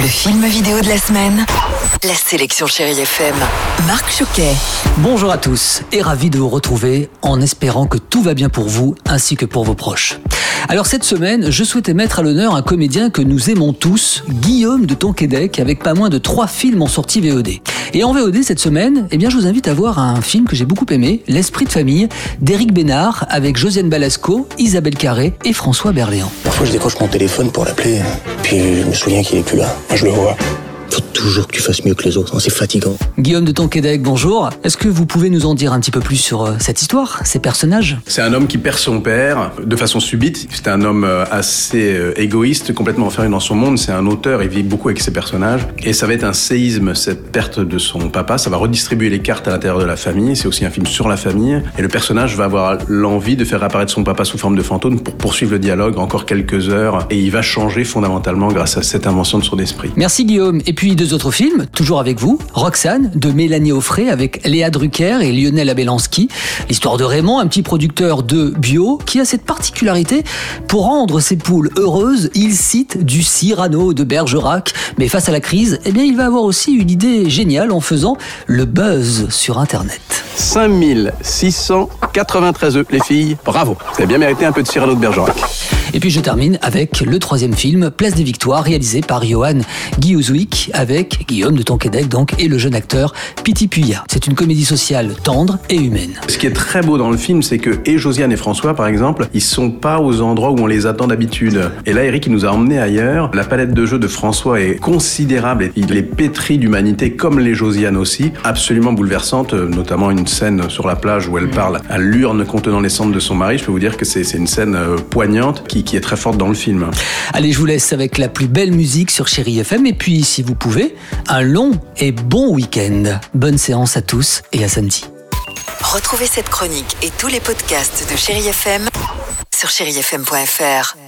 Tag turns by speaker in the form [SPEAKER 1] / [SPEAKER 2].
[SPEAKER 1] Le film vidéo de la semaine. La sélection Chérie FM. Marc Choquet.
[SPEAKER 2] Bonjour à tous et ravi de vous retrouver en espérant que tout va bien pour vous ainsi que pour vos proches. Alors cette semaine, je souhaitais mettre à l'honneur un comédien que nous aimons tous, Guillaume de Tonquédec, avec pas moins de trois films en sortie VOD. Et en VOD cette semaine, eh bien, je vous invite à voir un film que j'ai beaucoup aimé, L'Esprit de famille, d'Éric Bénard, avec Josiane Balasco, Isabelle Carré et François Berléand.
[SPEAKER 3] Parfois, je décroche mon téléphone pour l'appeler, puis je me souviens qu'il est plus là. Moi, je le vois. Toujours que tu fasses mieux que les autres, hein, c'est fatigant.
[SPEAKER 2] Guillaume de Tonquédec, bonjour. Est-ce que vous pouvez nous en dire un petit peu plus sur euh, cette histoire, ces personnages?
[SPEAKER 4] C'est un homme qui perd son père de façon subite. C'est un homme euh, assez euh, égoïste, complètement enfermé dans son monde. C'est un auteur, il vit beaucoup avec ses personnages. Et ça va être un séisme, cette perte de son papa. Ça va redistribuer les cartes à l'intérieur de la famille. C'est aussi un film sur la famille. Et le personnage va avoir l'envie de faire apparaître son papa sous forme de fantôme pour poursuivre le dialogue encore quelques heures. Et il va changer fondamentalement grâce à cette invention de son esprit.
[SPEAKER 2] Merci Guillaume. Et puis autres films, toujours avec vous. Roxane de Mélanie Offray avec Léa Drucker et Lionel Abelanski. L'histoire de Raymond, un petit producteur de bio qui a cette particularité pour rendre ses poules heureuses, il cite du Cyrano de Bergerac. Mais face à la crise, eh bien, il va avoir aussi une idée géniale en faisant le buzz sur Internet.
[SPEAKER 4] 5693 œufs, les filles. Bravo. Vous avez bien mérité un peu de Cyrano de Bergerac.
[SPEAKER 2] Et puis je termine avec le troisième film, Place des Victoires, réalisé par Johan Guillauzoui avec Guillaume de Tonquédec donc et le jeune acteur Piti Puya. C'est une comédie sociale tendre et humaine.
[SPEAKER 4] Ce qui est très beau dans le film, c'est que et Josiane et François, par exemple, ils sont pas aux endroits où on les attend d'habitude. Et là, Eric, il nous a emmenés ailleurs. La palette de jeux de François est considérable. et Il est pétri d'humanité, comme les Josiane aussi. Absolument bouleversante, notamment une scène sur la plage où elle parle à l'urne contenant les cendres de son mari. Je peux vous dire que c'est une scène euh, poignante qui, qui est très forte dans le film.
[SPEAKER 2] Allez, je vous laisse avec la plus belle musique sur Chéri FM. Et puis, si vous pouvez, un long et bon week-end. Bonne séance à tous et à samedi.
[SPEAKER 1] Retrouvez cette chronique et tous les podcasts de Chérie FM sur chérifm.fr.